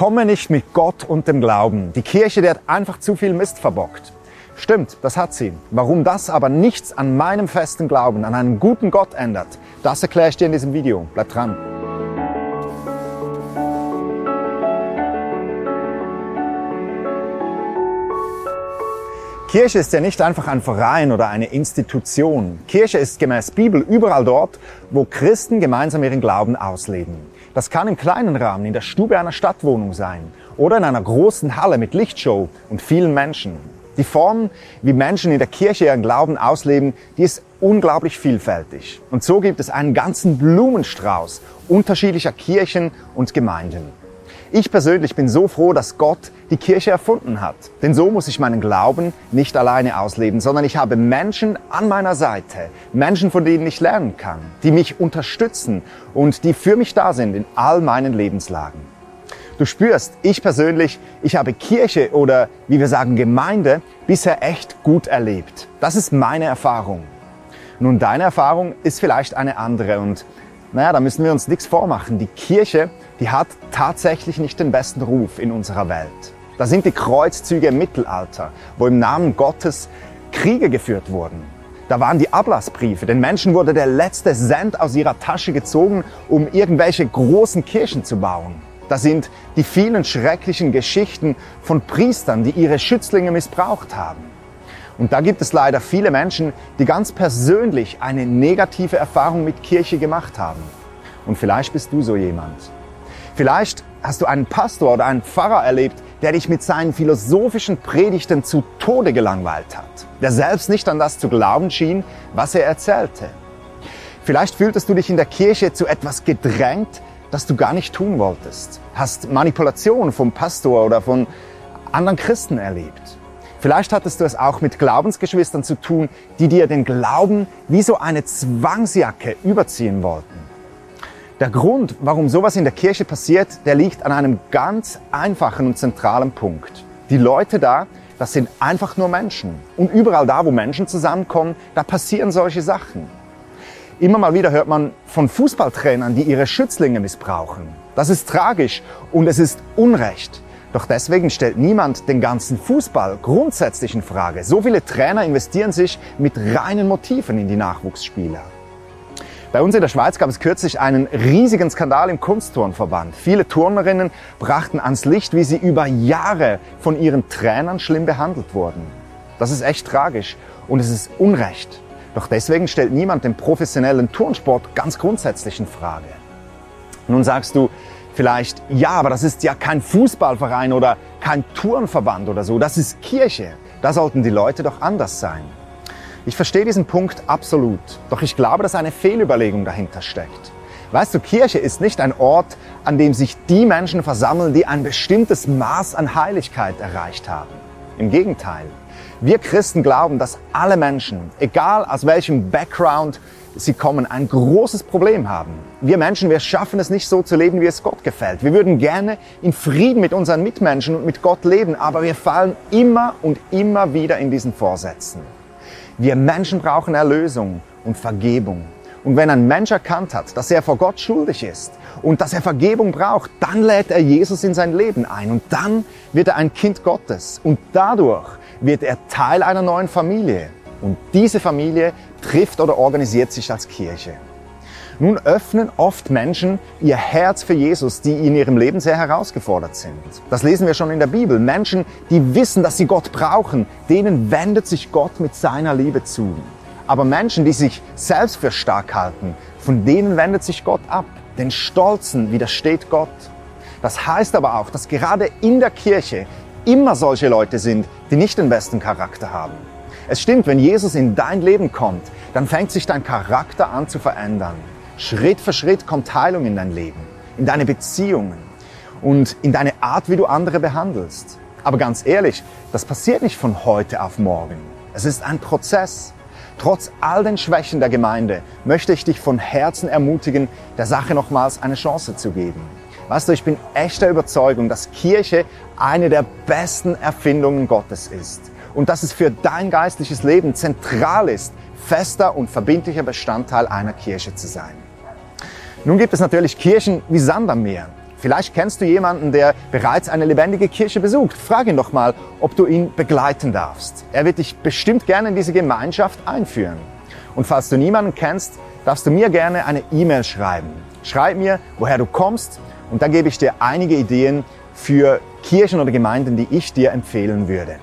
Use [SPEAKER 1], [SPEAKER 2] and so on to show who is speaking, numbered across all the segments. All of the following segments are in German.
[SPEAKER 1] komme nicht mit Gott und dem Glauben. Die Kirche, die hat einfach zu viel Mist verbockt. Stimmt, das hat sie. Warum das aber nichts an meinem festen Glauben, an einen guten Gott ändert, das erkläre ich dir in diesem Video. Bleib dran. Kirche ist ja nicht einfach ein Verein oder eine Institution. Kirche ist gemäß Bibel überall dort, wo Christen gemeinsam ihren Glauben ausleben. Das kann im kleinen Rahmen in der Stube einer Stadtwohnung sein oder in einer großen Halle mit Lichtshow und vielen Menschen. Die Form, wie Menschen in der Kirche ihren Glauben ausleben, die ist unglaublich vielfältig. Und so gibt es einen ganzen Blumenstrauß unterschiedlicher Kirchen und Gemeinden. Ich persönlich bin so froh, dass Gott die Kirche erfunden hat. Denn so muss ich meinen Glauben nicht alleine ausleben, sondern ich habe Menschen an meiner Seite, Menschen, von denen ich lernen kann, die mich unterstützen und die für mich da sind in all meinen Lebenslagen. Du spürst, ich persönlich, ich habe Kirche oder wie wir sagen Gemeinde bisher echt gut erlebt. Das ist meine Erfahrung. Nun, deine Erfahrung ist vielleicht eine andere und naja, da müssen wir uns nichts vormachen. Die Kirche, die hat tatsächlich nicht den besten Ruf in unserer Welt. Da sind die Kreuzzüge im Mittelalter, wo im Namen Gottes Kriege geführt wurden. Da waren die Ablassbriefe. Den Menschen wurde der letzte Cent aus ihrer Tasche gezogen, um irgendwelche großen Kirchen zu bauen. Das sind die vielen schrecklichen Geschichten von Priestern, die ihre Schützlinge missbraucht haben. Und da gibt es leider viele Menschen, die ganz persönlich eine negative Erfahrung mit Kirche gemacht haben. Und vielleicht bist du so jemand. Vielleicht hast du einen Pastor oder einen Pfarrer erlebt, der dich mit seinen philosophischen Predigten zu Tode gelangweilt hat, der selbst nicht an das zu glauben schien, was er erzählte. Vielleicht fühltest du dich in der Kirche zu etwas gedrängt, das du gar nicht tun wolltest. Hast Manipulation vom Pastor oder von anderen Christen erlebt. Vielleicht hattest du es auch mit Glaubensgeschwistern zu tun, die dir den Glauben wie so eine Zwangsjacke überziehen wollten. Der Grund, warum sowas in der Kirche passiert, der liegt an einem ganz einfachen und zentralen Punkt. Die Leute da, das sind einfach nur Menschen. Und überall da, wo Menschen zusammenkommen, da passieren solche Sachen. Immer mal wieder hört man von Fußballtrainern, die ihre Schützlinge missbrauchen. Das ist tragisch und es ist Unrecht. Doch deswegen stellt niemand den ganzen Fußball grundsätzlich in Frage. So viele Trainer investieren sich mit reinen Motiven in die Nachwuchsspieler. Bei uns in der Schweiz gab es kürzlich einen riesigen Skandal im Kunstturnverband. Viele Turnerinnen brachten ans Licht, wie sie über Jahre von ihren Trainern schlimm behandelt wurden. Das ist echt tragisch und es ist Unrecht. Doch deswegen stellt niemand den professionellen Turnsport ganz grundsätzlich in Frage. Nun sagst du vielleicht, ja, aber das ist ja kein Fußballverein oder kein Turnverband oder so, das ist Kirche. Da sollten die Leute doch anders sein. Ich verstehe diesen Punkt absolut, doch ich glaube, dass eine Fehlüberlegung dahinter steckt. Weißt du, Kirche ist nicht ein Ort, an dem sich die Menschen versammeln, die ein bestimmtes Maß an Heiligkeit erreicht haben. Im Gegenteil. Wir Christen glauben, dass alle Menschen, egal aus welchem Background sie kommen, ein großes Problem haben. Wir Menschen, wir schaffen es nicht so zu leben, wie es Gott gefällt. Wir würden gerne in Frieden mit unseren Mitmenschen und mit Gott leben, aber wir fallen immer und immer wieder in diesen Vorsätzen. Wir Menschen brauchen Erlösung und Vergebung. Und wenn ein Mensch erkannt hat, dass er vor Gott schuldig ist und dass er Vergebung braucht, dann lädt er Jesus in sein Leben ein und dann wird er ein Kind Gottes und dadurch wird er Teil einer neuen Familie. Und diese Familie trifft oder organisiert sich als Kirche. Nun öffnen oft Menschen ihr Herz für Jesus, die in ihrem Leben sehr herausgefordert sind. Das lesen wir schon in der Bibel. Menschen, die wissen, dass sie Gott brauchen, denen wendet sich Gott mit seiner Liebe zu. Aber Menschen, die sich selbst für stark halten, von denen wendet sich Gott ab. Den Stolzen widersteht Gott. Das heißt aber auch, dass gerade in der Kirche immer solche Leute sind, die nicht den besten Charakter haben. Es stimmt, wenn Jesus in dein Leben kommt, dann fängt sich dein Charakter an zu verändern. Schritt für Schritt kommt Heilung in dein Leben, in deine Beziehungen und in deine Art, wie du andere behandelst. Aber ganz ehrlich, das passiert nicht von heute auf morgen. Es ist ein Prozess. Trotz all den Schwächen der Gemeinde möchte ich dich von Herzen ermutigen, der Sache nochmals eine Chance zu geben. Weißt du, ich bin echter Überzeugung, dass Kirche eine der besten Erfindungen Gottes ist und dass es für dein geistliches Leben zentral ist, fester und verbindlicher Bestandteil einer Kirche zu sein. Nun gibt es natürlich Kirchen wie Sand am Meer. Vielleicht kennst du jemanden, der bereits eine lebendige Kirche besucht. Frag ihn doch mal, ob du ihn begleiten darfst. Er wird dich bestimmt gerne in diese Gemeinschaft einführen. Und falls du niemanden kennst, darfst du mir gerne eine E-Mail schreiben. Schreib mir, woher du kommst und dann gebe ich dir einige Ideen für Kirchen oder Gemeinden, die ich dir empfehlen würde.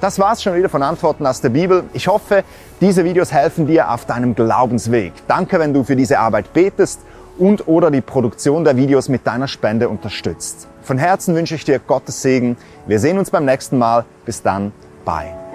[SPEAKER 1] Das war's schon wieder von Antworten aus der Bibel. Ich hoffe, diese Videos helfen dir auf deinem Glaubensweg. Danke, wenn du für diese Arbeit betest und oder die Produktion der Videos mit deiner Spende unterstützt. Von Herzen wünsche ich dir Gottes Segen. Wir sehen uns beim nächsten Mal. Bis dann. Bye.